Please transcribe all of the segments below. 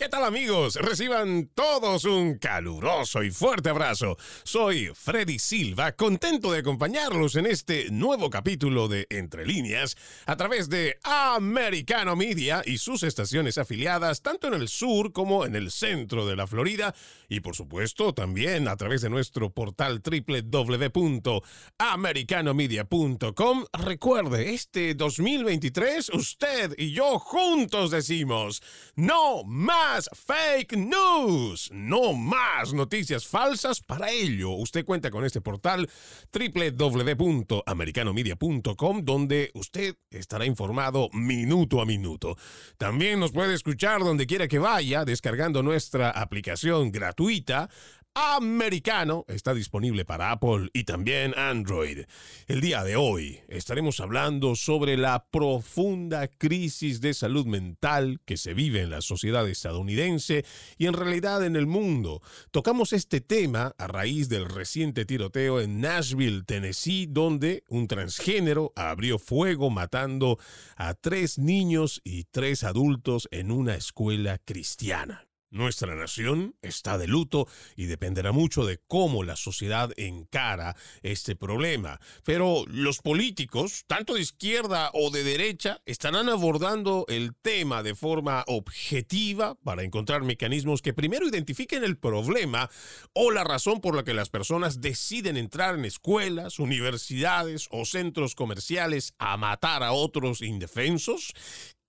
¿Qué tal amigos? Reciban todos un caluroso y fuerte abrazo. Soy Freddy Silva, contento de acompañarlos en este nuevo capítulo de Entre líneas a través de Americano Media y sus estaciones afiliadas tanto en el sur como en el centro de la Florida y por supuesto también a través de nuestro portal www.americanomedia.com. Recuerde, este 2023 usted y yo juntos decimos no más fake news, no más noticias falsas. Para ello, usted cuenta con este portal www.americanomedia.com donde usted estará informado minuto a minuto. También nos puede escuchar donde quiera que vaya descargando nuestra aplicación gratuita americano está disponible para Apple y también Android. El día de hoy estaremos hablando sobre la profunda crisis de salud mental que se vive en la sociedad estadounidense y en realidad en el mundo. Tocamos este tema a raíz del reciente tiroteo en Nashville, Tennessee, donde un transgénero abrió fuego matando a tres niños y tres adultos en una escuela cristiana. Nuestra nación está de luto y dependerá mucho de cómo la sociedad encara este problema. Pero los políticos, tanto de izquierda o de derecha, estarán abordando el tema de forma objetiva para encontrar mecanismos que primero identifiquen el problema o la razón por la que las personas deciden entrar en escuelas, universidades o centros comerciales a matar a otros indefensos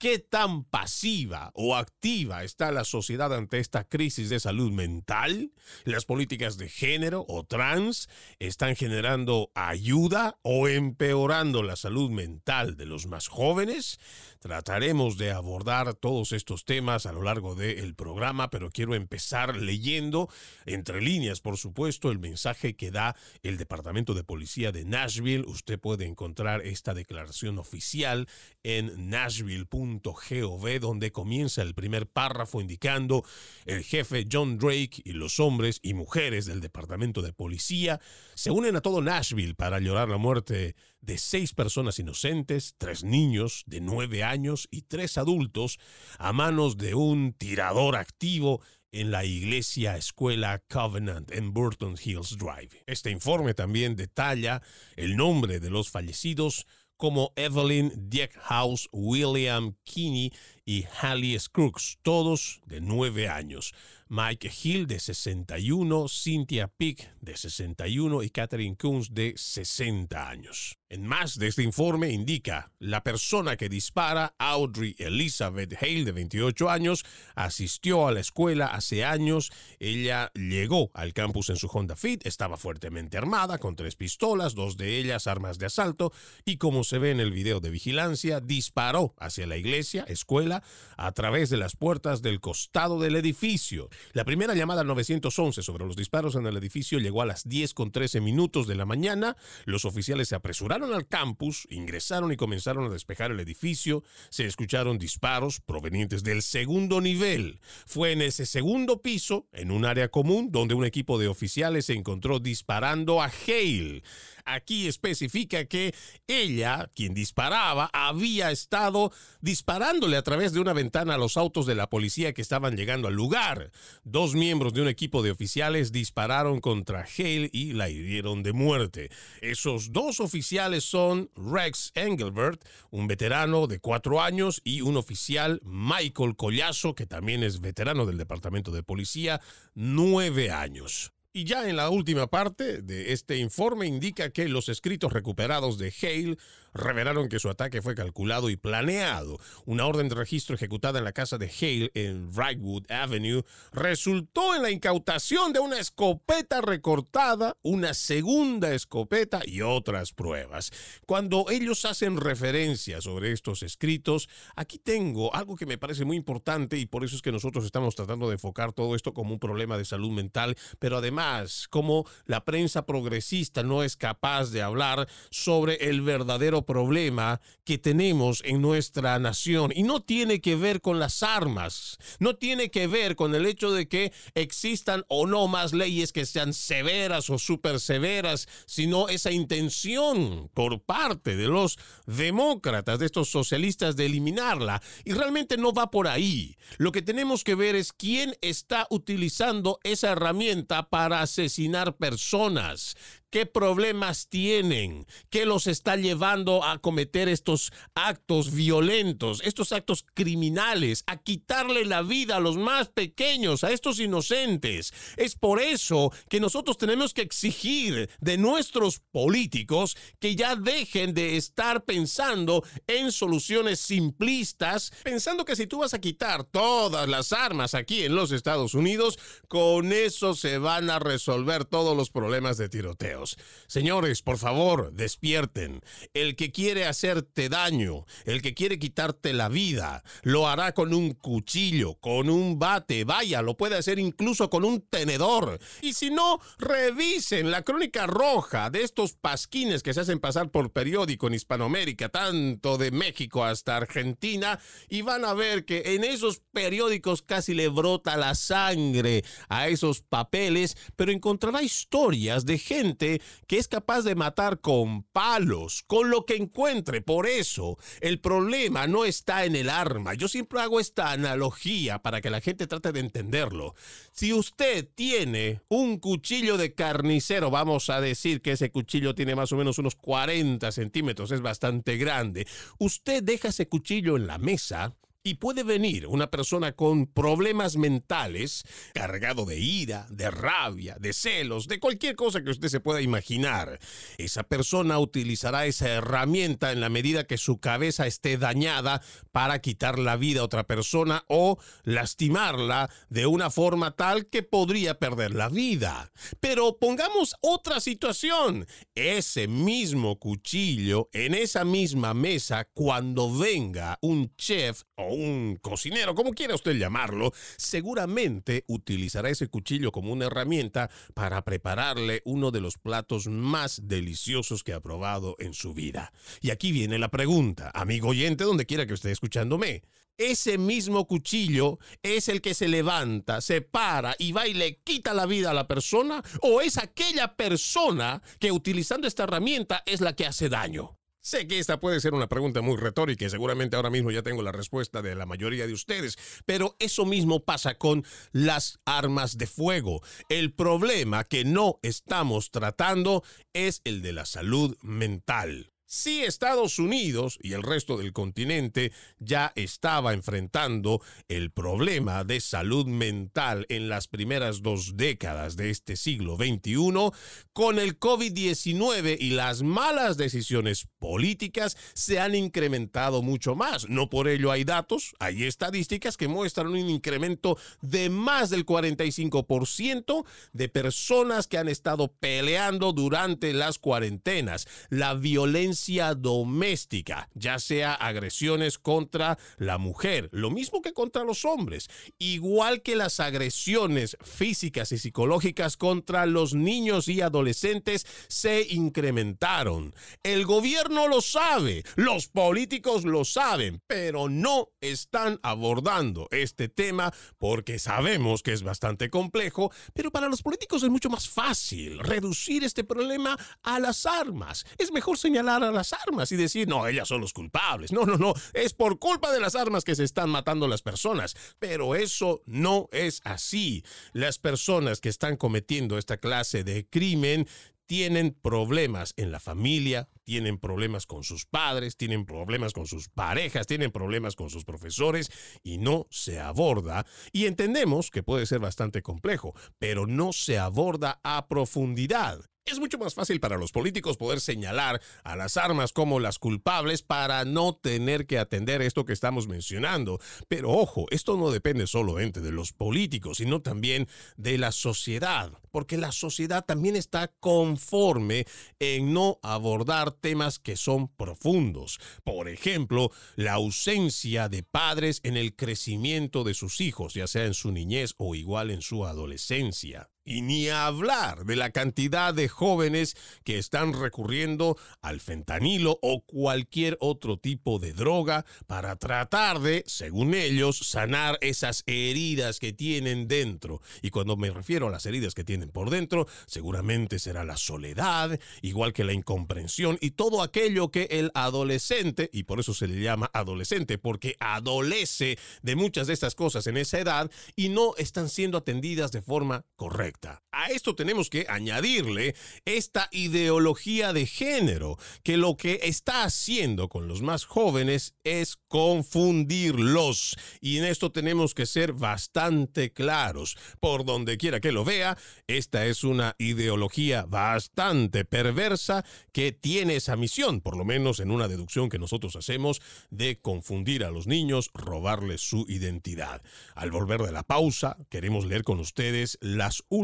¿Qué tan pasiva o activa está la sociedad ante esta crisis de salud mental? ¿Las políticas de género o trans están generando ayuda o empeorando la salud mental de los más jóvenes? Trataremos de abordar todos estos temas a lo largo del programa, pero quiero empezar leyendo, entre líneas, por supuesto, el mensaje que da el Departamento de Policía de Nashville. Usted puede encontrar esta declaración oficial en nashville.gov, donde comienza el primer párrafo indicando el jefe John Drake y los hombres y mujeres del Departamento de Policía se unen a todo Nashville para llorar la muerte de seis personas inocentes, tres niños de nueve años y tres adultos a manos de un tirador activo en la iglesia escuela Covenant en Burton Hills Drive. Este informe también detalla el nombre de los fallecidos como Evelyn Diekhouse, William Kinney y Hallie Scruggs, todos de nueve años. Mike Hill de 61, Cynthia Pick de 61 y Catherine Coons de 60 años. En más de este informe indica, la persona que dispara, Audrey Elizabeth Hale de 28 años, asistió a la escuela hace años. Ella llegó al campus en su Honda Fit, estaba fuertemente armada con tres pistolas, dos de ellas armas de asalto, y como se ve en el video de vigilancia, disparó hacia la iglesia, escuela, a través de las puertas del costado del edificio. La primera llamada al 911 sobre los disparos en el edificio llegó a las 10 con 13 minutos de la mañana. Los oficiales se apresuraron al campus, ingresaron y comenzaron a despejar el edificio. Se escucharon disparos provenientes del segundo nivel. Fue en ese segundo piso, en un área común, donde un equipo de oficiales se encontró disparando a Hale. Aquí especifica que ella, quien disparaba, había estado disparándole a través de una ventana a los autos de la policía que estaban llegando al lugar. Dos miembros de un equipo de oficiales dispararon contra Hale y la hirieron de muerte. Esos dos oficiales son Rex Engelbert, un veterano de cuatro años, y un oficial, Michael Collazo, que también es veterano del Departamento de Policía, nueve años. Y ya en la última parte de este informe indica que los escritos recuperados de Hale revelaron que su ataque fue calculado y planeado. Una orden de registro ejecutada en la casa de Hale en Wrightwood Avenue resultó en la incautación de una escopeta recortada, una segunda escopeta y otras pruebas. Cuando ellos hacen referencia sobre estos escritos, aquí tengo algo que me parece muy importante y por eso es que nosotros estamos tratando de enfocar todo esto como un problema de salud mental, pero además como la prensa progresista no es capaz de hablar sobre el verdadero problema que tenemos en nuestra nación. Y no tiene que ver con las armas, no tiene que ver con el hecho de que existan o no más leyes que sean severas o súper severas, sino esa intención por parte de los demócratas, de estos socialistas, de eliminarla. Y realmente no va por ahí. Lo que tenemos que ver es quién está utilizando esa herramienta para asesinar personas qué problemas tienen, qué los está llevando a cometer estos actos violentos, estos actos criminales, a quitarle la vida a los más pequeños, a estos inocentes. Es por eso que nosotros tenemos que exigir de nuestros políticos que ya dejen de estar pensando en soluciones simplistas, pensando que si tú vas a quitar todas las armas aquí en los Estados Unidos, con eso se van a resolver todos los problemas de tiroteo. Señores, por favor, despierten. El que quiere hacerte daño, el que quiere quitarte la vida, lo hará con un cuchillo, con un bate, vaya, lo puede hacer incluso con un tenedor. Y si no, revisen la crónica roja de estos pasquines que se hacen pasar por periódico en Hispanoamérica, tanto de México hasta Argentina, y van a ver que en esos periódicos casi le brota la sangre a esos papeles, pero encontrará historias de gente que es capaz de matar con palos, con lo que encuentre. Por eso, el problema no está en el arma. Yo siempre hago esta analogía para que la gente trate de entenderlo. Si usted tiene un cuchillo de carnicero, vamos a decir que ese cuchillo tiene más o menos unos 40 centímetros, es bastante grande. Usted deja ese cuchillo en la mesa y puede venir una persona con problemas mentales, cargado de ira, de rabia, de celos, de cualquier cosa que usted se pueda imaginar. Esa persona utilizará esa herramienta en la medida que su cabeza esté dañada para quitar la vida a otra persona o lastimarla de una forma tal que podría perder la vida. Pero pongamos otra situación. Ese mismo cuchillo en esa misma mesa cuando venga un chef o un cocinero, como quiera usted llamarlo, seguramente utilizará ese cuchillo como una herramienta para prepararle uno de los platos más deliciosos que ha probado en su vida. Y aquí viene la pregunta, amigo oyente, donde quiera que esté escuchándome. Ese mismo cuchillo es el que se levanta, se para y va y le quita la vida a la persona o es aquella persona que utilizando esta herramienta es la que hace daño. Sé que esta puede ser una pregunta muy retórica y seguramente ahora mismo ya tengo la respuesta de la mayoría de ustedes, pero eso mismo pasa con las armas de fuego. El problema que no estamos tratando es el de la salud mental. Si Estados Unidos y el resto del continente ya estaba enfrentando el problema de salud mental en las primeras dos décadas de este siglo XXI, con el COVID-19 y las malas decisiones políticas se han incrementado mucho más. No por ello hay datos, hay estadísticas que muestran un incremento de más del 45% de personas que han estado peleando durante las cuarentenas. La violencia doméstica, ya sea agresiones contra la mujer, lo mismo que contra los hombres, igual que las agresiones físicas y psicológicas contra los niños y adolescentes se incrementaron. El gobierno lo sabe, los políticos lo saben, pero no están abordando este tema porque sabemos que es bastante complejo, pero para los políticos es mucho más fácil reducir este problema a las armas. Es mejor señalar a las armas y decir, no, ellas son los culpables. No, no, no, es por culpa de las armas que se están matando las personas. Pero eso no es así. Las personas que están cometiendo esta clase de crimen tienen problemas en la familia, tienen problemas con sus padres, tienen problemas con sus parejas, tienen problemas con sus profesores y no se aborda. Y entendemos que puede ser bastante complejo, pero no se aborda a profundidad. Es mucho más fácil para los políticos poder señalar a las armas como las culpables para no tener que atender esto que estamos mencionando. Pero ojo, esto no depende solamente de los políticos, sino también de la sociedad, porque la sociedad también está conforme en no abordar temas que son profundos. Por ejemplo, la ausencia de padres en el crecimiento de sus hijos, ya sea en su niñez o igual en su adolescencia. Y ni hablar de la cantidad de jóvenes que están recurriendo al fentanilo o cualquier otro tipo de droga para tratar de, según ellos, sanar esas heridas que tienen dentro. Y cuando me refiero a las heridas que tienen por dentro, seguramente será la soledad, igual que la incomprensión y todo aquello que el adolescente, y por eso se le llama adolescente, porque adolece de muchas de estas cosas en esa edad y no están siendo atendidas de forma correcta. A esto tenemos que añadirle esta ideología de género, que lo que está haciendo con los más jóvenes es confundirlos. Y en esto tenemos que ser bastante claros. Por donde quiera que lo vea, esta es una ideología bastante perversa que tiene esa misión, por lo menos en una deducción que nosotros hacemos, de confundir a los niños, robarles su identidad. Al volver de la pausa, queremos leer con ustedes las últimas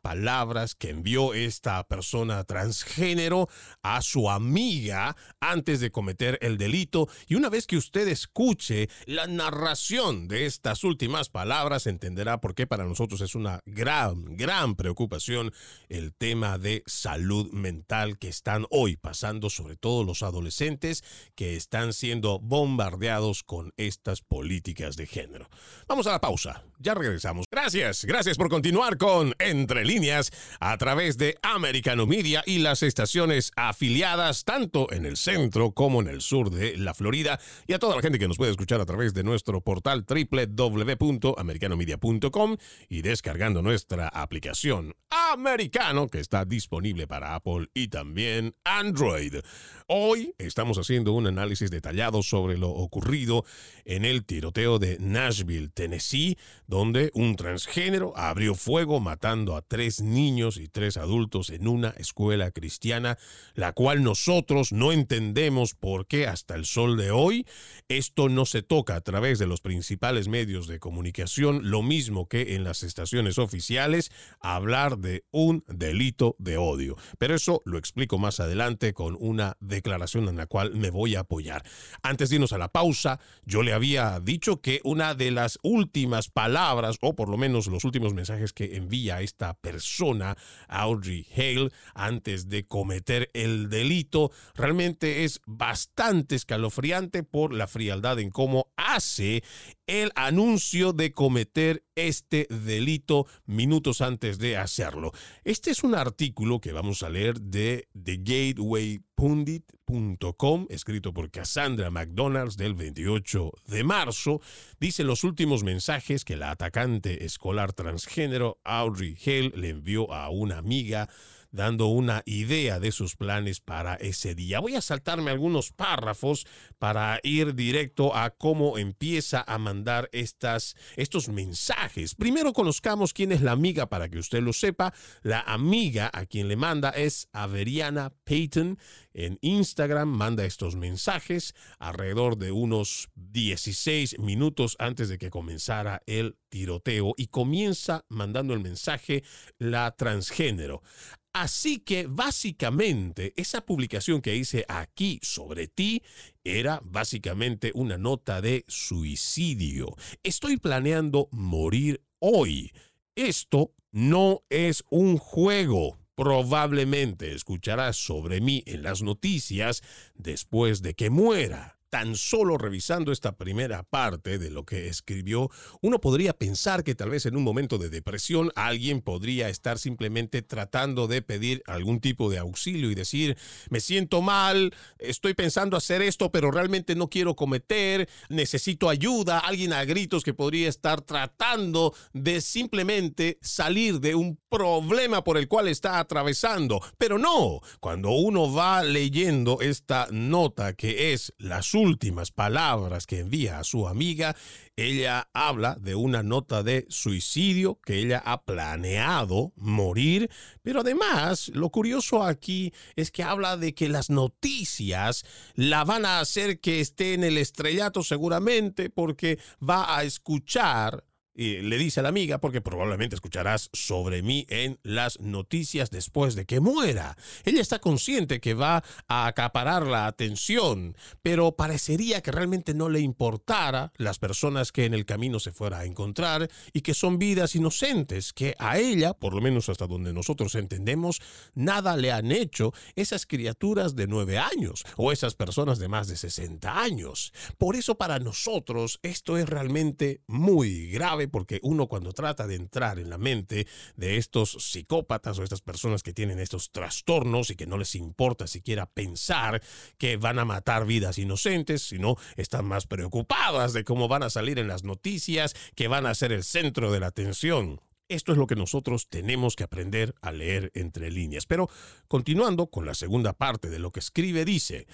palabras que envió esta persona transgénero a su amiga antes de cometer el delito y una vez que usted escuche la narración de estas últimas palabras entenderá por qué para nosotros es una gran, gran preocupación el tema de salud mental que están hoy pasando sobre todo los adolescentes que están siendo bombardeados con estas políticas de género. Vamos a la pausa, ya regresamos. Gracias, gracias por continuar con entre líneas a través de Americano Media y las estaciones afiliadas tanto en el centro como en el sur de la Florida y a toda la gente que nos puede escuchar a través de nuestro portal www.americanomedia.com y descargando nuestra aplicación Americano que está disponible para Apple y también Android. Hoy estamos haciendo un análisis detallado sobre lo ocurrido en el tiroteo de Nashville, Tennessee, donde un transgénero abrió fuego matando a tres niños y tres adultos en una escuela cristiana, la cual nosotros no entendemos por qué hasta el sol de hoy esto no se toca a través de los principales medios de comunicación, lo mismo que en las estaciones oficiales, hablar de un delito de odio. Pero eso lo explico más adelante con una declaración en la cual me voy a apoyar. Antes de irnos a la pausa, yo le había dicho que una de las últimas palabras, o por lo menos los últimos mensajes que envía esta persona, Audrey Hale, antes de cometer el delito, realmente es bastante escalofriante por la frialdad en cómo hace el anuncio de cometer este delito minutos antes de hacerlo. Este es un artículo que vamos a leer de thegatewaypundit.com, escrito por Cassandra McDonald's del 28 de marzo. Dice los últimos mensajes que la atacante escolar transgénero Audrey Hale le envió a una amiga dando una idea de sus planes para ese día. Voy a saltarme algunos párrafos para ir directo a cómo empieza a mandar estas, estos mensajes. Primero conozcamos quién es la amiga para que usted lo sepa. La amiga a quien le manda es Averiana Payton. En Instagram manda estos mensajes alrededor de unos 16 minutos antes de que comenzara el tiroteo y comienza mandando el mensaje la transgénero. Así que básicamente esa publicación que hice aquí sobre ti era básicamente una nota de suicidio. Estoy planeando morir hoy. Esto no es un juego. Probablemente escucharás sobre mí en las noticias después de que muera tan solo revisando esta primera parte de lo que escribió, uno podría pensar que tal vez en un momento de depresión alguien podría estar simplemente tratando de pedir algún tipo de auxilio y decir, me siento mal, estoy pensando hacer esto, pero realmente no quiero cometer, necesito ayuda, alguien a gritos que podría estar tratando de simplemente salir de un problema por el cual está atravesando. Pero no, cuando uno va leyendo esta nota que es la suya, últimas palabras que envía a su amiga, ella habla de una nota de suicidio que ella ha planeado morir, pero además lo curioso aquí es que habla de que las noticias la van a hacer que esté en el estrellato seguramente porque va a escuchar y le dice a la amiga, porque probablemente escucharás sobre mí en las noticias después de que muera. Ella está consciente que va a acaparar la atención, pero parecería que realmente no le importara las personas que en el camino se fuera a encontrar y que son vidas inocentes, que a ella, por lo menos hasta donde nosotros entendemos, nada le han hecho esas criaturas de nueve años o esas personas de más de 60 años. Por eso para nosotros esto es realmente muy grave porque uno cuando trata de entrar en la mente de estos psicópatas o estas personas que tienen estos trastornos y que no les importa siquiera pensar que van a matar vidas inocentes, sino están más preocupadas de cómo van a salir en las noticias, que van a ser el centro de la atención. Esto es lo que nosotros tenemos que aprender a leer entre líneas. Pero continuando con la segunda parte de lo que escribe, dice,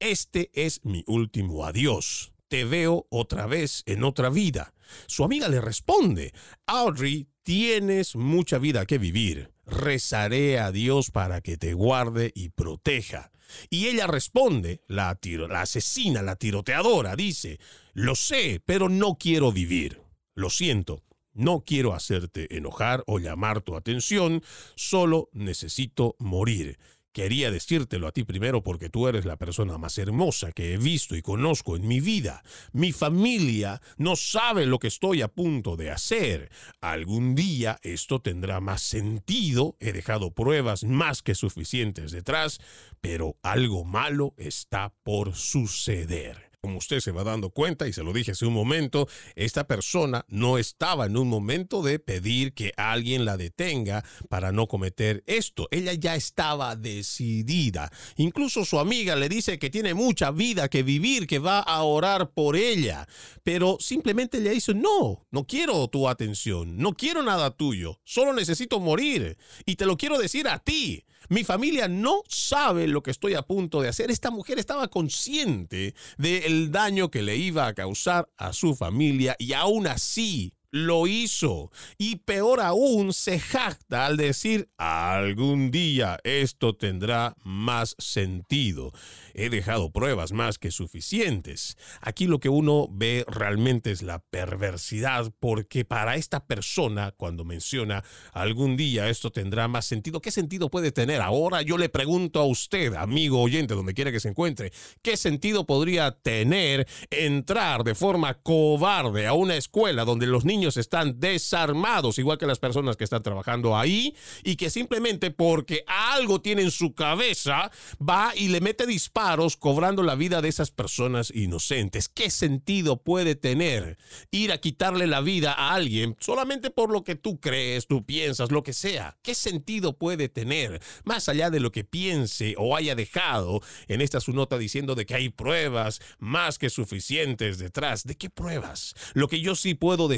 este es mi último adiós te veo otra vez en otra vida. Su amiga le responde, Audrey, tienes mucha vida que vivir. Rezaré a Dios para que te guarde y proteja. Y ella responde, la, asesina, la tiroteadora, dice, lo sé, pero no quiero vivir. Lo siento, no quiero hacerte enojar o llamar tu atención, solo necesito morir. Quería decírtelo a ti primero porque tú eres la persona más hermosa que he visto y conozco en mi vida. Mi familia no sabe lo que estoy a punto de hacer. Algún día esto tendrá más sentido. He dejado pruebas más que suficientes detrás, pero algo malo está por suceder como usted se va dando cuenta, y se lo dije hace un momento, esta persona no estaba en un momento de pedir que alguien la detenga para no cometer esto. Ella ya estaba decidida. Incluso su amiga le dice que tiene mucha vida que vivir, que va a orar por ella. Pero simplemente le dice, no, no quiero tu atención, no quiero nada tuyo, solo necesito morir. Y te lo quiero decir a ti. Mi familia no sabe lo que estoy a punto de hacer. Esta mujer estaba consciente del daño que le iba a causar a su familia y aún así lo hizo. Y peor aún, se jacta al decir, algún día esto tendrá más sentido. He dejado pruebas más que suficientes. Aquí lo que uno ve realmente es la perversidad, porque para esta persona, cuando menciona, algún día esto tendrá más sentido, ¿qué sentido puede tener? Ahora yo le pregunto a usted, amigo oyente, donde quiera que se encuentre, ¿qué sentido podría tener entrar de forma cobarde a una escuela donde los niños están desarmados, igual que las personas que están trabajando ahí, y que simplemente porque algo tiene en su cabeza, va y le mete disparos cobrando la vida de esas personas inocentes. ¿Qué sentido puede tener ir a quitarle la vida a alguien solamente por lo que tú crees, tú piensas, lo que sea? ¿Qué sentido puede tener? Más allá de lo que piense o haya dejado en esta su nota diciendo de que hay pruebas más que suficientes detrás. ¿De qué pruebas? Lo que yo sí puedo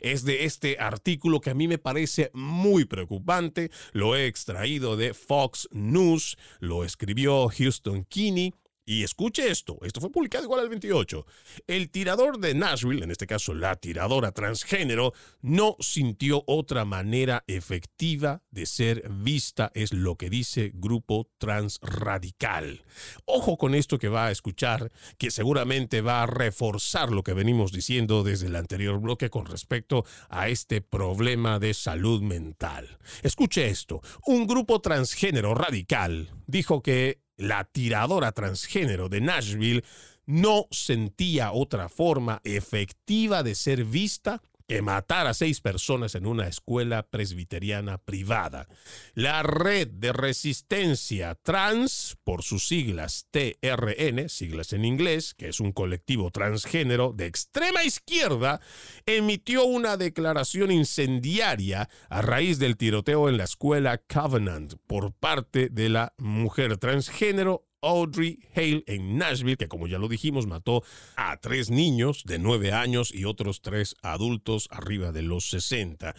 es de este artículo que a mí me parece muy preocupante. Lo he extraído de Fox News, lo escribió Houston Kinney y escuche esto, esto fue publicado igual al 28. El tirador de Nashville, en este caso la tiradora transgénero, no sintió otra manera efectiva de ser vista, es lo que dice Grupo Transradical. Ojo con esto que va a escuchar, que seguramente va a reforzar lo que venimos diciendo desde el anterior bloque con respecto a este problema de salud mental. Escuche esto, un grupo transgénero radical dijo que la tiradora transgénero de Nashville no sentía otra forma efectiva de ser vista que matar a seis personas en una escuela presbiteriana privada. La Red de Resistencia Trans, por sus siglas TRN, siglas en inglés, que es un colectivo transgénero de extrema izquierda, emitió una declaración incendiaria a raíz del tiroteo en la escuela Covenant por parte de la mujer transgénero Audrey Hale en Nashville, que como ya lo dijimos, mató a tres niños de nueve años y otros tres adultos arriba de los 60.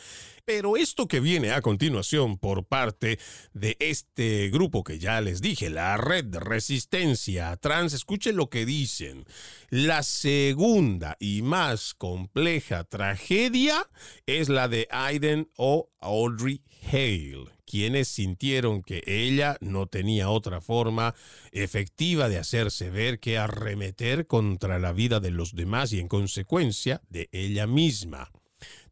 Pero esto que viene a continuación por parte de este grupo que ya les dije, la Red Resistencia Trans, escuchen lo que dicen. La segunda y más compleja tragedia es la de Aiden o Audrey Hale quienes sintieron que ella no tenía otra forma efectiva de hacerse ver que arremeter contra la vida de los demás y en consecuencia de ella misma.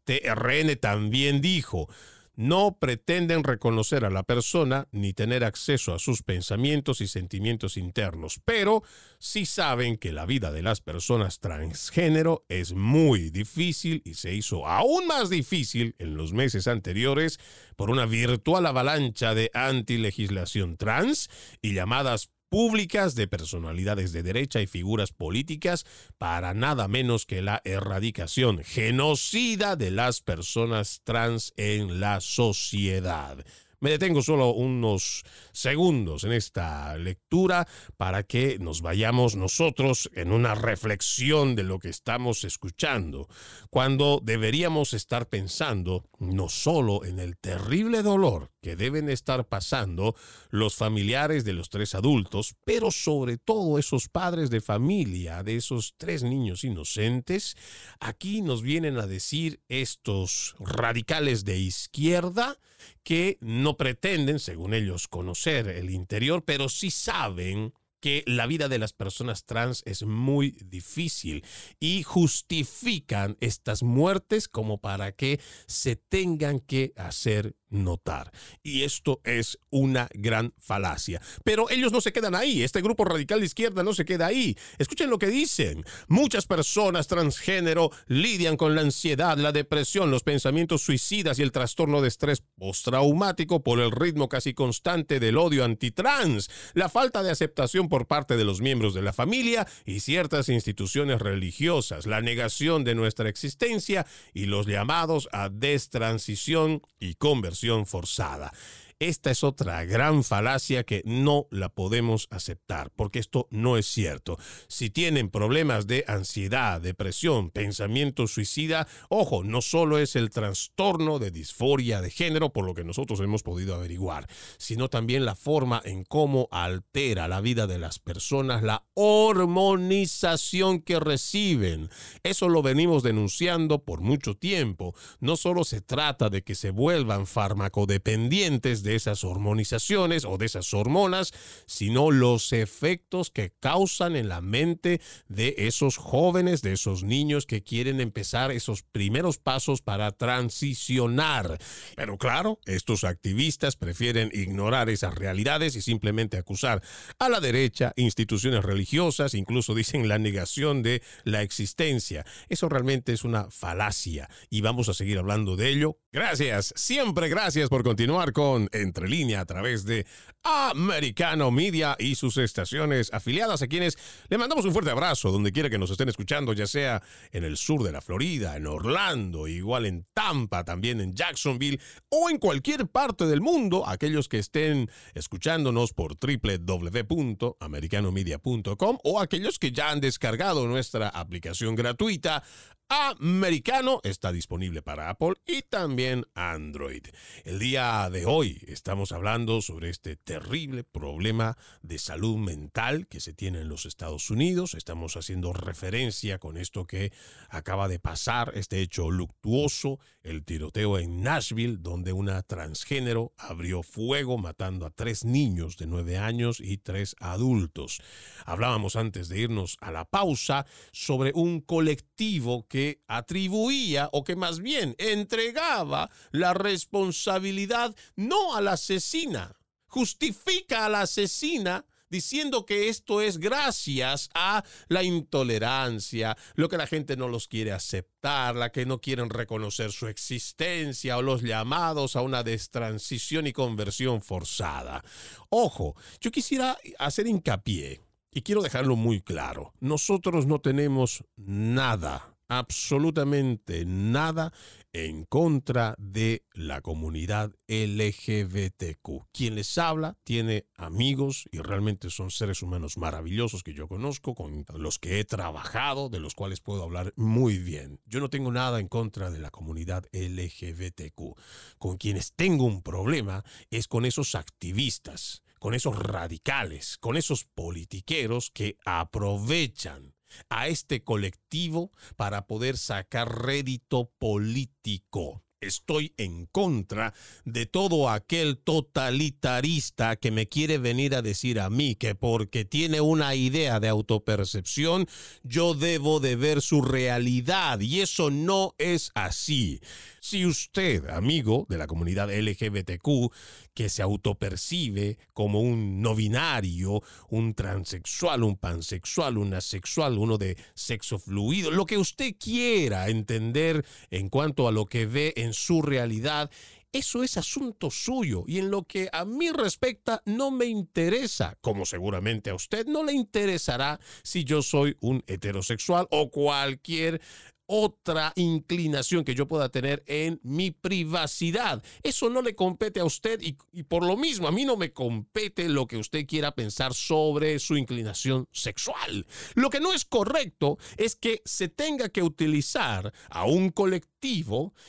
TRN también dijo, no pretenden reconocer a la persona ni tener acceso a sus pensamientos y sentimientos internos, pero sí saben que la vida de las personas transgénero es muy difícil y se hizo aún más difícil en los meses anteriores por una virtual avalancha de antilegislación trans y llamadas públicas de personalidades de derecha y figuras políticas para nada menos que la erradicación genocida de las personas trans en la sociedad. Me detengo solo unos segundos en esta lectura para que nos vayamos nosotros en una reflexión de lo que estamos escuchando, cuando deberíamos estar pensando no solo en el terrible dolor que deben estar pasando los familiares de los tres adultos, pero sobre todo esos padres de familia de esos tres niños inocentes, aquí nos vienen a decir estos radicales de izquierda, que no pretenden, según ellos, conocer el interior, pero sí saben que la vida de las personas trans es muy difícil y justifican estas muertes como para que se tengan que hacer notar. Y esto es una gran falacia. Pero ellos no se quedan ahí. Este grupo radical de izquierda no se queda ahí. Escuchen lo que dicen. Muchas personas transgénero lidian con la ansiedad, la depresión, los pensamientos suicidas y el trastorno de estrés postraumático por el ritmo casi constante del odio antitrans, la falta de aceptación por parte de los miembros de la familia y ciertas instituciones religiosas, la negación de nuestra existencia y los llamados a destransición y conversión forzada. Esta es otra gran falacia que no la podemos aceptar, porque esto no es cierto. Si tienen problemas de ansiedad, depresión, pensamiento suicida, ojo, no solo es el trastorno de disforia de género, por lo que nosotros hemos podido averiguar, sino también la forma en cómo altera la vida de las personas, la hormonización que reciben. Eso lo venimos denunciando por mucho tiempo. No solo se trata de que se vuelvan farmacodependientes, de esas hormonizaciones o de esas hormonas, sino los efectos que causan en la mente de esos jóvenes, de esos niños que quieren empezar esos primeros pasos para transicionar. Pero claro, estos activistas prefieren ignorar esas realidades y simplemente acusar a la derecha, instituciones religiosas, incluso dicen la negación de la existencia. Eso realmente es una falacia y vamos a seguir hablando de ello. Gracias, siempre gracias por continuar con entre línea a través de Americano Media y sus estaciones afiliadas a quienes le mandamos un fuerte abrazo donde quiera que nos estén escuchando, ya sea en el sur de la Florida, en Orlando, igual en Tampa, también en Jacksonville o en cualquier parte del mundo, aquellos que estén escuchándonos por www.americanomedia.com o aquellos que ya han descargado nuestra aplicación gratuita Americano está disponible para Apple y también Android. El día de hoy estamos hablando sobre este terrible problema de salud mental que se tiene en los Estados Unidos. Estamos haciendo referencia con esto que acaba de pasar, este hecho luctuoso, el tiroteo en Nashville, donde una transgénero abrió fuego matando a tres niños de nueve años y tres adultos. Hablábamos antes de irnos a la pausa sobre un colectivo que que atribuía o que más bien entregaba la responsabilidad no a la asesina, justifica a la asesina diciendo que esto es gracias a la intolerancia, lo que la gente no los quiere aceptar, la que no quieren reconocer su existencia o los llamados a una destransición y conversión forzada. Ojo, yo quisiera hacer hincapié y quiero dejarlo muy claro, nosotros no tenemos nada absolutamente nada en contra de la comunidad LGBTQ. Quien les habla tiene amigos y realmente son seres humanos maravillosos que yo conozco, con los que he trabajado, de los cuales puedo hablar muy bien. Yo no tengo nada en contra de la comunidad LGBTQ. Con quienes tengo un problema es con esos activistas, con esos radicales, con esos politiqueros que aprovechan a este colectivo para poder sacar rédito político. Estoy en contra de todo aquel totalitarista que me quiere venir a decir a mí que porque tiene una idea de autopercepción, yo debo de ver su realidad y eso no es así. Si usted, amigo de la comunidad LGBTQ, que se autopercibe como un no binario, un transexual, un pansexual, un asexual, uno de sexo fluido, lo que usted quiera entender en cuanto a lo que ve en su realidad, eso es asunto suyo. Y en lo que a mí respecta no me interesa, como seguramente a usted no le interesará si yo soy un heterosexual o cualquier otra inclinación que yo pueda tener en mi privacidad. Eso no le compete a usted y, por lo mismo a mí no me compete lo que usted quiera pensar sobre su inclinación sexual. Lo que no es correcto es que se tenga que utilizar a un colectivo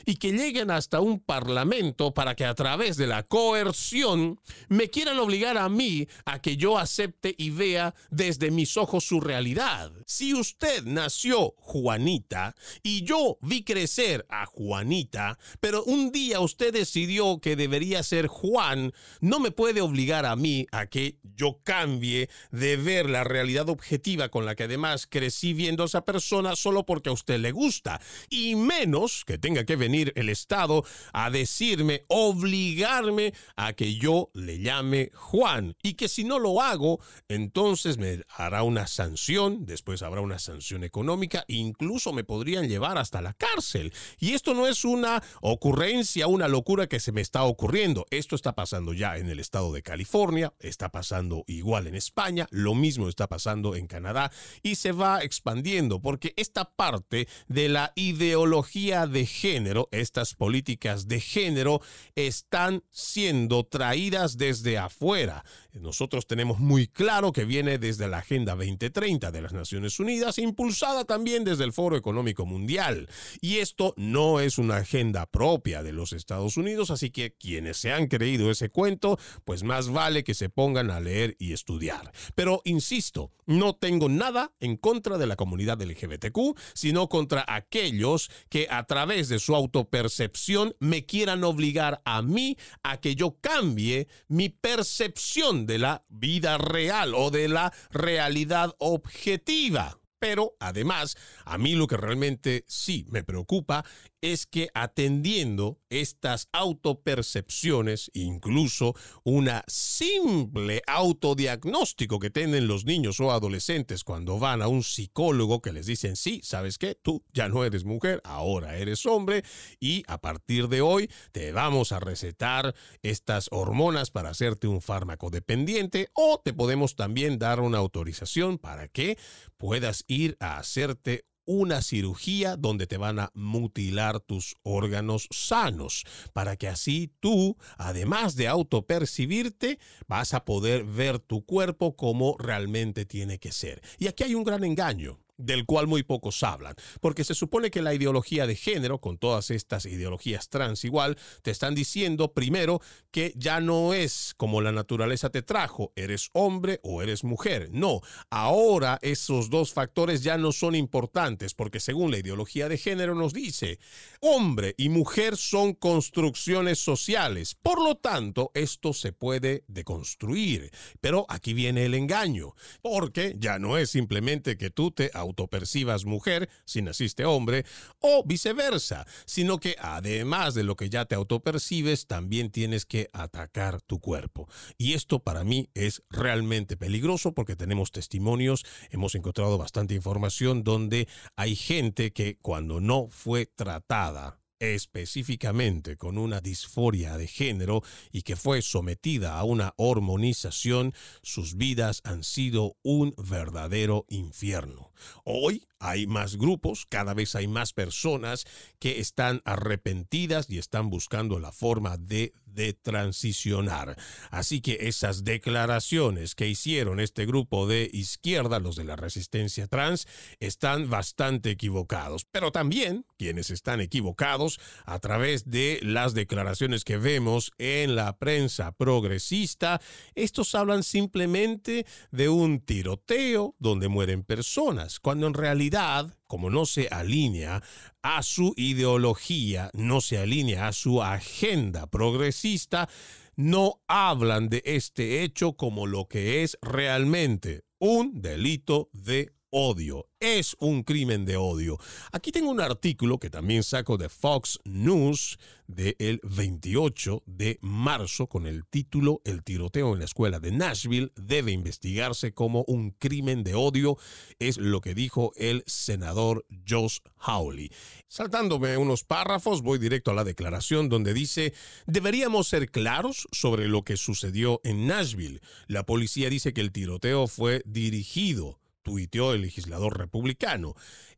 y que lleguen hasta un parlamento para que a través de la coerción me quieran obligar a mí a que yo acepte y vea desde mis ojos su realidad. Si usted nació Juanita, y yo vi crecer a Juanita, pero un día usted decidió que debería ser Juan, no me puede obligar a mí a que yo cambie de ver la realidad objetiva con la que además crecí viendo a esa persona solo porque a usted le gusta. Y menos que tenga que venir el Estado a decirme, obligarme a que yo le llame Juan. Y que si no lo hago, entonces me hará una sanción, después habrá una sanción económica, incluso me podría llevar hasta la cárcel. Y esto no es una ocurrencia, una locura que se me está ocurriendo. Esto está pasando ya en el estado de California, está pasando igual en España, lo mismo está pasando en Canadá y se va expandiendo porque esta parte de la ideología de género, estas políticas de género, están siendo traídas desde afuera. Nosotros tenemos muy claro que viene desde la Agenda 2030 de las Naciones Unidas, impulsada también desde el Foro Económico mundial. Y esto no es una agenda propia de los Estados Unidos, así que quienes se han creído ese cuento, pues más vale que se pongan a leer y estudiar. Pero insisto, no tengo nada en contra de la comunidad LGBTQ, sino contra aquellos que a través de su autopercepción me quieran obligar a mí a que yo cambie mi percepción de la vida real o de la realidad objetiva. Pero además, a mí lo que realmente sí me preocupa es que atendiendo estas autopercepciones, incluso una simple autodiagnóstico que tienen los niños o adolescentes cuando van a un psicólogo que les dicen, sí, sabes qué, tú ya no eres mujer, ahora eres hombre y a partir de hoy te vamos a recetar estas hormonas para hacerte un fármaco dependiente o te podemos también dar una autorización para que puedas ir a hacerte una cirugía donde te van a mutilar tus órganos sanos, para que así tú, además de autopercibirte, vas a poder ver tu cuerpo como realmente tiene que ser. Y aquí hay un gran engaño del cual muy pocos hablan, porque se supone que la ideología de género, con todas estas ideologías trans igual, te están diciendo primero que ya no es como la naturaleza te trajo, eres hombre o eres mujer. No, ahora esos dos factores ya no son importantes, porque según la ideología de género nos dice, hombre y mujer son construcciones sociales, por lo tanto, esto se puede deconstruir. Pero aquí viene el engaño, porque ya no es simplemente que tú te autopercibas mujer si naciste hombre o viceversa, sino que además de lo que ya te autopercibes, también tienes que atacar tu cuerpo. Y esto para mí es realmente peligroso porque tenemos testimonios, hemos encontrado bastante información donde hay gente que cuando no fue tratada específicamente con una disforia de género y que fue sometida a una hormonización, sus vidas han sido un verdadero infierno. Hoy hay más grupos, cada vez hay más personas que están arrepentidas y están buscando la forma de, de transicionar. Así que esas declaraciones que hicieron este grupo de izquierda, los de la resistencia trans, están bastante equivocados. Pero también quienes están equivocados a través de las declaraciones que vemos en la prensa progresista, estos hablan simplemente de un tiroteo donde mueren personas, cuando en realidad como no se alinea a su ideología, no se alinea a su agenda progresista, no hablan de este hecho como lo que es realmente un delito de odio. Es un crimen de odio. Aquí tengo un artículo que también saco de Fox News del 28 de marzo con el título El tiroteo en la escuela de Nashville debe investigarse como un crimen de odio. Es lo que dijo el senador Josh Hawley. Saltándome unos párrafos, voy directo a la declaración donde dice, deberíamos ser claros sobre lo que sucedió en Nashville. La policía dice que el tiroteo fue dirigido tuiteó el legislador republicano.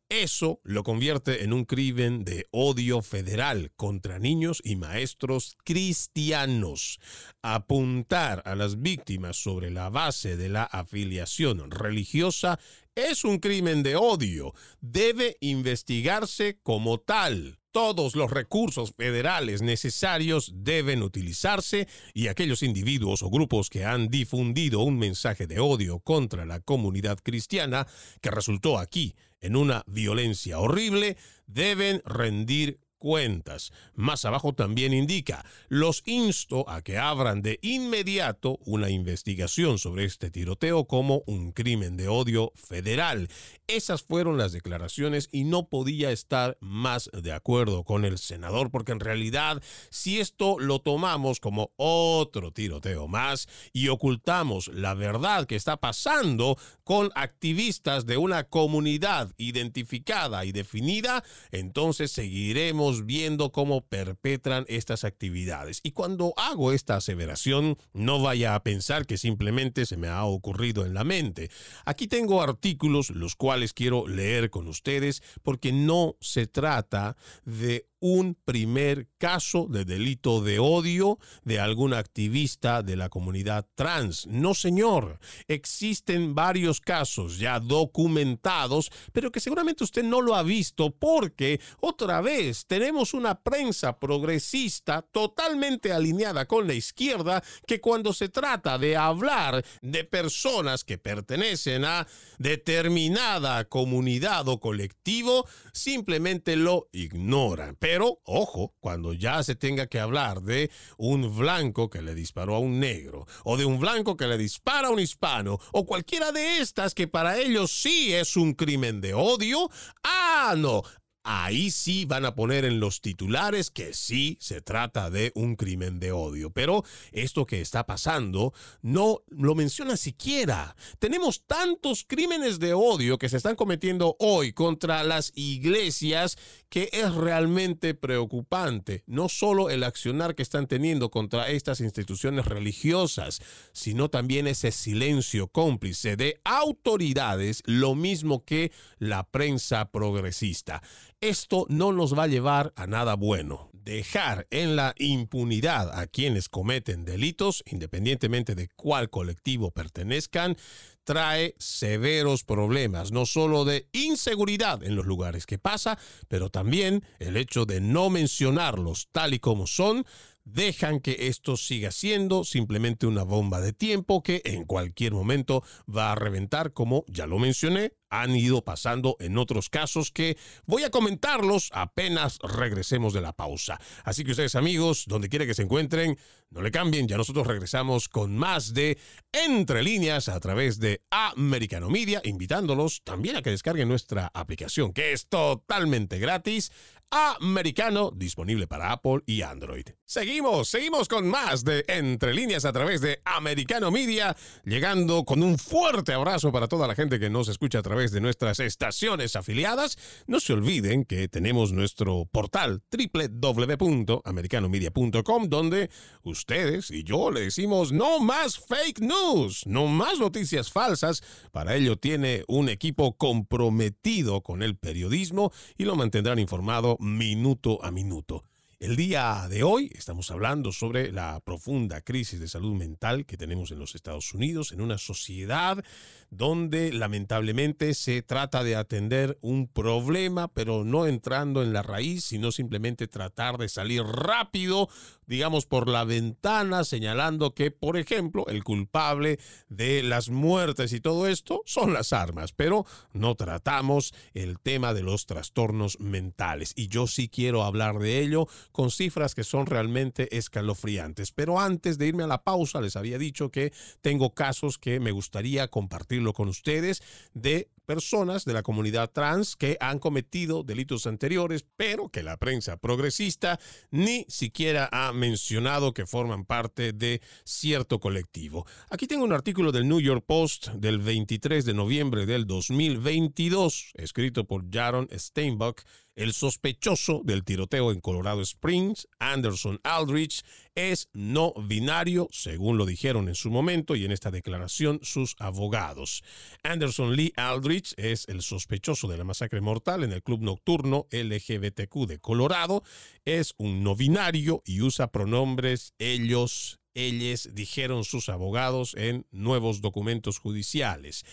Eso lo convierte en un crimen de odio federal contra niños y maestros cristianos. Apuntar a las víctimas sobre la base de la afiliación religiosa es un crimen de odio. Debe investigarse como tal. Todos los recursos federales necesarios deben utilizarse y aquellos individuos o grupos que han difundido un mensaje de odio contra la comunidad cristiana que resultó aquí en una violencia horrible deben rendir cuentas. Más abajo también indica, los insto a que abran de inmediato una investigación sobre este tiroteo como un crimen de odio federal. Esas fueron las declaraciones y no podía estar más de acuerdo con el senador porque en realidad si esto lo tomamos como otro tiroteo más y ocultamos la verdad que está pasando con activistas de una comunidad identificada y definida, entonces seguiremos viendo cómo perpetran estas actividades. Y cuando hago esta aseveración, no vaya a pensar que simplemente se me ha ocurrido en la mente. Aquí tengo artículos los cuales quiero leer con ustedes porque no se trata de un primer caso de delito de odio de algún activista de la comunidad trans. No, señor. Existen varios casos ya documentados, pero que seguramente usted no lo ha visto porque otra vez tenemos una prensa progresista totalmente alineada con la izquierda que cuando se trata de hablar de personas que pertenecen a determinada comunidad o colectivo, simplemente lo ignoran. Ojo, cuando ya se tenga que hablar de un blanco que le disparó a un negro, o de un blanco que le dispara a un hispano, o cualquiera de estas que para ellos sí es un crimen de odio, ah, no, ahí sí van a poner en los titulares que sí se trata de un crimen de odio. Pero esto que está pasando no lo menciona siquiera. Tenemos tantos crímenes de odio que se están cometiendo hoy contra las iglesias que es realmente preocupante. No solo el accionar que están teniendo contra estas instituciones religiosas, sino también ese silencio cómplice de autoridades, lo mismo que la prensa progresista esto no nos va a llevar a nada bueno. Dejar en la impunidad a quienes cometen delitos, independientemente de cuál colectivo pertenezcan, trae severos problemas, no solo de inseguridad en los lugares que pasa, pero también el hecho de no mencionarlos tal y como son, dejan que esto siga siendo simplemente una bomba de tiempo que en cualquier momento va a reventar, como ya lo mencioné, han ido pasando en otros casos que voy a comentarlos apenas regresemos de la pausa. Así que ustedes amigos, donde quiera que se encuentren, no le cambien, ya nosotros regresamos con más de Entre líneas a través de Americano Media, invitándolos también a que descarguen nuestra aplicación que es totalmente gratis americano disponible para Apple y Android. Seguimos, seguimos con más de Entre líneas a través de Americano Media, llegando con un fuerte abrazo para toda la gente que nos escucha a través de nuestras estaciones afiliadas, no se olviden que tenemos nuestro portal www.americanomedia.com donde ustedes y yo le decimos no más fake news, no más noticias falsas. Para ello tiene un equipo comprometido con el periodismo y lo mantendrán informado minuto a minuto. El día de hoy estamos hablando sobre la profunda crisis de salud mental que tenemos en los Estados Unidos, en una sociedad donde lamentablemente se trata de atender un problema, pero no entrando en la raíz, sino simplemente tratar de salir rápido, digamos, por la ventana, señalando que, por ejemplo, el culpable de las muertes y todo esto son las armas, pero no tratamos el tema de los trastornos mentales. Y yo sí quiero hablar de ello con cifras que son realmente escalofriantes. Pero antes de irme a la pausa, les había dicho que tengo casos que me gustaría compartir con ustedes de personas de la comunidad trans que han cometido delitos anteriores, pero que la prensa progresista ni siquiera ha mencionado que forman parte de cierto colectivo. Aquí tengo un artículo del New York Post del 23 de noviembre del 2022, escrito por Jaron Steinbuck, el sospechoso del tiroteo en Colorado Springs, Anderson Aldrich, es no binario, según lo dijeron en su momento y en esta declaración sus abogados. Anderson Lee Aldrich es el sospechoso de la masacre mortal en el club nocturno LGBTQ de Colorado, es un no binario y usa pronombres ellos, ellos, dijeron sus abogados en nuevos documentos judiciales.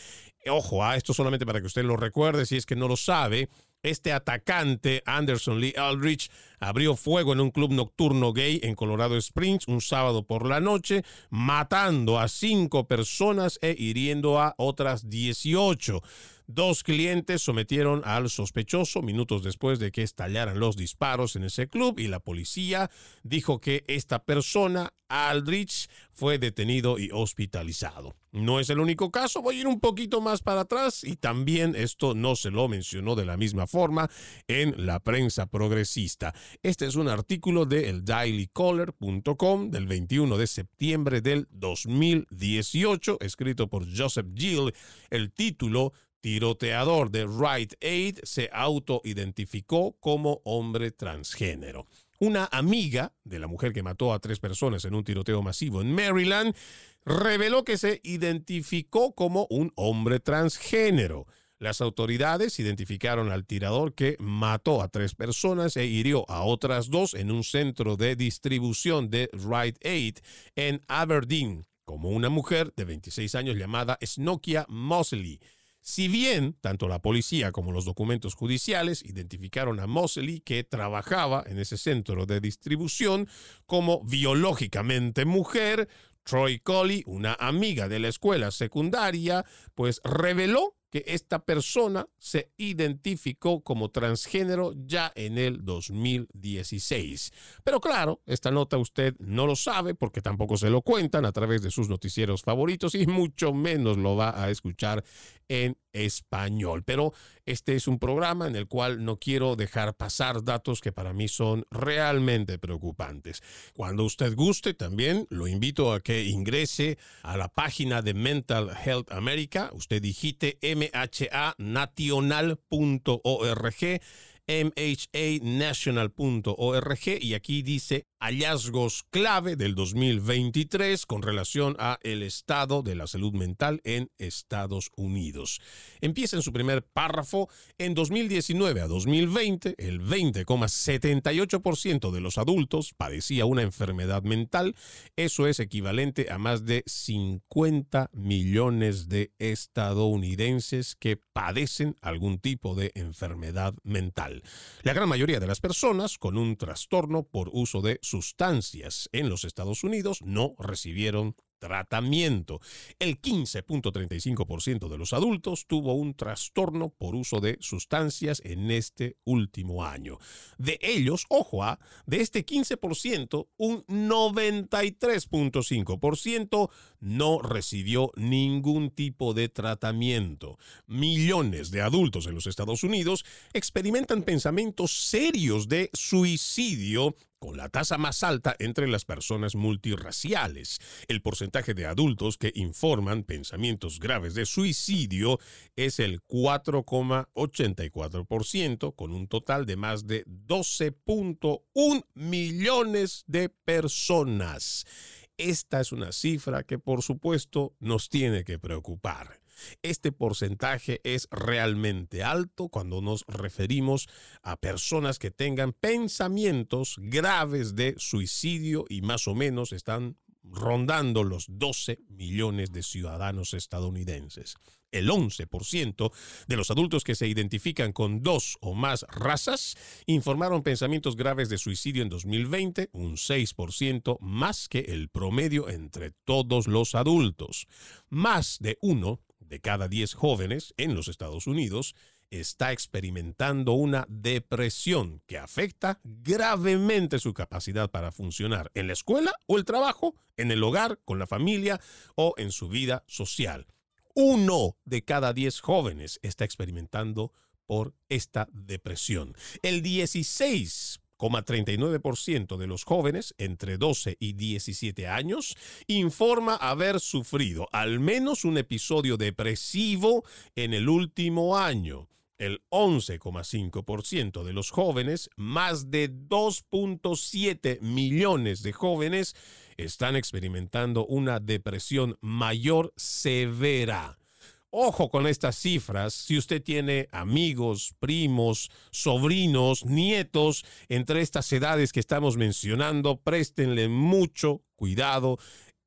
Ojo, a ah, esto solamente para que usted lo recuerde, si es que no lo sabe, este atacante, Anderson Lee Aldrich, abrió fuego en un club nocturno gay en Colorado Springs un sábado por la noche, matando a cinco personas e hiriendo a otras 18. Dos clientes sometieron al sospechoso minutos después de que estallaran los disparos en ese club y la policía dijo que esta persona, Aldrich, fue detenido y hospitalizado. No es el único caso, voy a ir un poquito más para atrás y también esto no se lo mencionó de la misma forma en la prensa progresista. Este es un artículo de el dailycaller.com del 21 de septiembre del 2018, escrito por Joseph Gill. El título tiroteador de Right Aid se autoidentificó como hombre transgénero. Una amiga de la mujer que mató a tres personas en un tiroteo masivo en Maryland reveló que se identificó como un hombre transgénero. Las autoridades identificaron al tirador que mató a tres personas e hirió a otras dos en un centro de distribución de Right Aid en Aberdeen, como una mujer de 26 años llamada Snokia Mosley. Si bien tanto la policía como los documentos judiciales identificaron a Mosley que trabajaba en ese centro de distribución como biológicamente mujer, Troy Colley, una amiga de la escuela secundaria, pues reveló que esta persona se identificó como transgénero ya en el 2016. Pero claro, esta nota usted no lo sabe porque tampoco se lo cuentan a través de sus noticieros favoritos y mucho menos lo va a escuchar en español. Pero este es un programa en el cual no quiero dejar pasar datos que para mí son realmente preocupantes. Cuando usted guste, también lo invito a que ingrese a la página de Mental Health America. Usted digite mhanacional.org mhanational.org y aquí dice hallazgos clave del 2023 con relación a el estado de la salud mental en Estados Unidos. Empieza en su primer párrafo, en 2019 a 2020, el 20,78% de los adultos padecía una enfermedad mental, eso es equivalente a más de 50 millones de estadounidenses que padecen algún tipo de enfermedad mental. La gran mayoría de las personas con un trastorno por uso de sustancias en los Estados Unidos no recibieron tratamiento. El 15.35% de los adultos tuvo un trastorno por uso de sustancias en este último año. De ellos, ojo ah, de este 15%, un 93.5% no recibió ningún tipo de tratamiento. Millones de adultos en los Estados Unidos experimentan pensamientos serios de suicidio con la tasa más alta entre las personas multirraciales. El porcentaje de adultos que informan pensamientos graves de suicidio es el 4,84%, con un total de más de 12.1 millones de personas. Esta es una cifra que por supuesto nos tiene que preocupar. Este porcentaje es realmente alto cuando nos referimos a personas que tengan pensamientos graves de suicidio y más o menos están rondando los 12 millones de ciudadanos estadounidenses. El 11% de los adultos que se identifican con dos o más razas informaron pensamientos graves de suicidio en 2020, un 6% más que el promedio entre todos los adultos. Más de uno de cada 10 jóvenes en los Estados Unidos está experimentando una depresión que afecta gravemente su capacidad para funcionar en la escuela o el trabajo, en el hogar, con la familia o en su vida social. Uno de cada 10 jóvenes está experimentando por esta depresión. El 16 39% de los jóvenes entre 12 y 17 años informa haber sufrido al menos un episodio depresivo en el último año. El 11,5% de los jóvenes, más de 2.7 millones de jóvenes, están experimentando una depresión mayor severa. Ojo con estas cifras. Si usted tiene amigos, primos, sobrinos, nietos entre estas edades que estamos mencionando, préstenle mucho cuidado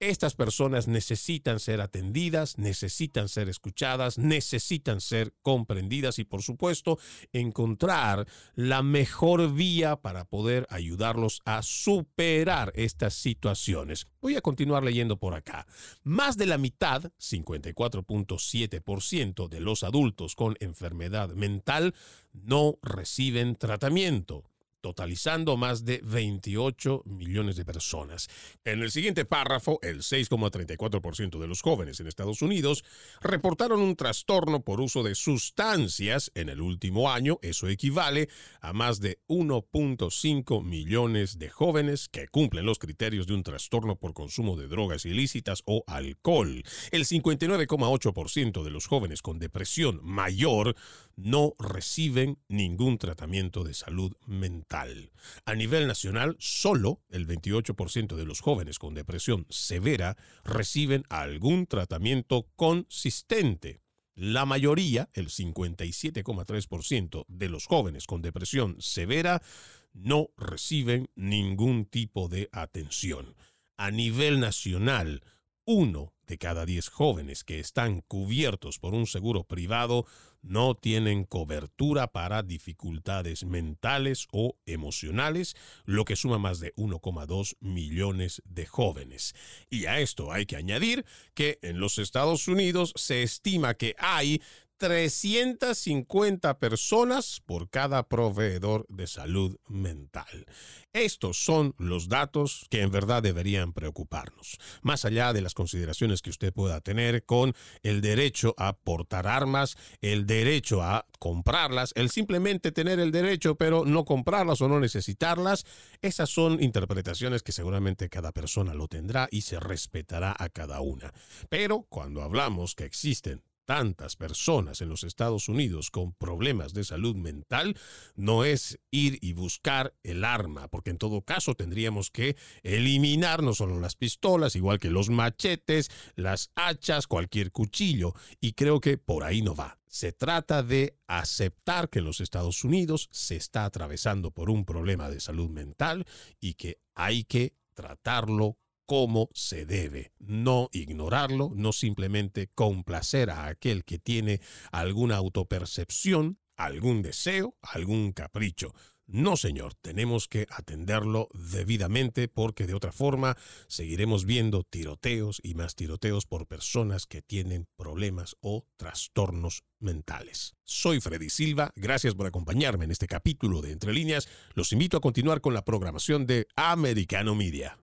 estas personas necesitan ser atendidas, necesitan ser escuchadas, necesitan ser comprendidas y por supuesto encontrar la mejor vía para poder ayudarlos a superar estas situaciones. Voy a continuar leyendo por acá. Más de la mitad, 54.7% de los adultos con enfermedad mental no reciben tratamiento totalizando más de 28 millones de personas. En el siguiente párrafo, el 6,34% de los jóvenes en Estados Unidos reportaron un trastorno por uso de sustancias en el último año. Eso equivale a más de 1.5 millones de jóvenes que cumplen los criterios de un trastorno por consumo de drogas ilícitas o alcohol. El 59,8% de los jóvenes con depresión mayor no reciben ningún tratamiento de salud mental. A nivel nacional, solo el 28% de los jóvenes con depresión severa reciben algún tratamiento consistente. La mayoría, el 57,3% de los jóvenes con depresión severa, no reciben ningún tipo de atención. A nivel nacional, uno de cada diez jóvenes que están cubiertos por un seguro privado no tienen cobertura para dificultades mentales o emocionales, lo que suma más de 1,2 millones de jóvenes. Y a esto hay que añadir que en los Estados Unidos se estima que hay 350 personas por cada proveedor de salud mental. Estos son los datos que en verdad deberían preocuparnos, más allá de las consideraciones que usted pueda tener con el derecho a portar armas, el derecho a comprarlas, el simplemente tener el derecho pero no comprarlas o no necesitarlas. Esas son interpretaciones que seguramente cada persona lo tendrá y se respetará a cada una. Pero cuando hablamos que existen tantas personas en los Estados Unidos con problemas de salud mental no es ir y buscar el arma, porque en todo caso tendríamos que eliminar no solo las pistolas, igual que los machetes, las hachas, cualquier cuchillo, y creo que por ahí no va. Se trata de aceptar que los Estados Unidos se está atravesando por un problema de salud mental y que hay que tratarlo como se debe, no ignorarlo, no simplemente complacer a aquel que tiene alguna autopercepción, algún deseo, algún capricho. No, señor, tenemos que atenderlo debidamente porque de otra forma seguiremos viendo tiroteos y más tiroteos por personas que tienen problemas o trastornos mentales. Soy Freddy Silva, gracias por acompañarme en este capítulo de Entre líneas. Los invito a continuar con la programación de Americano Media.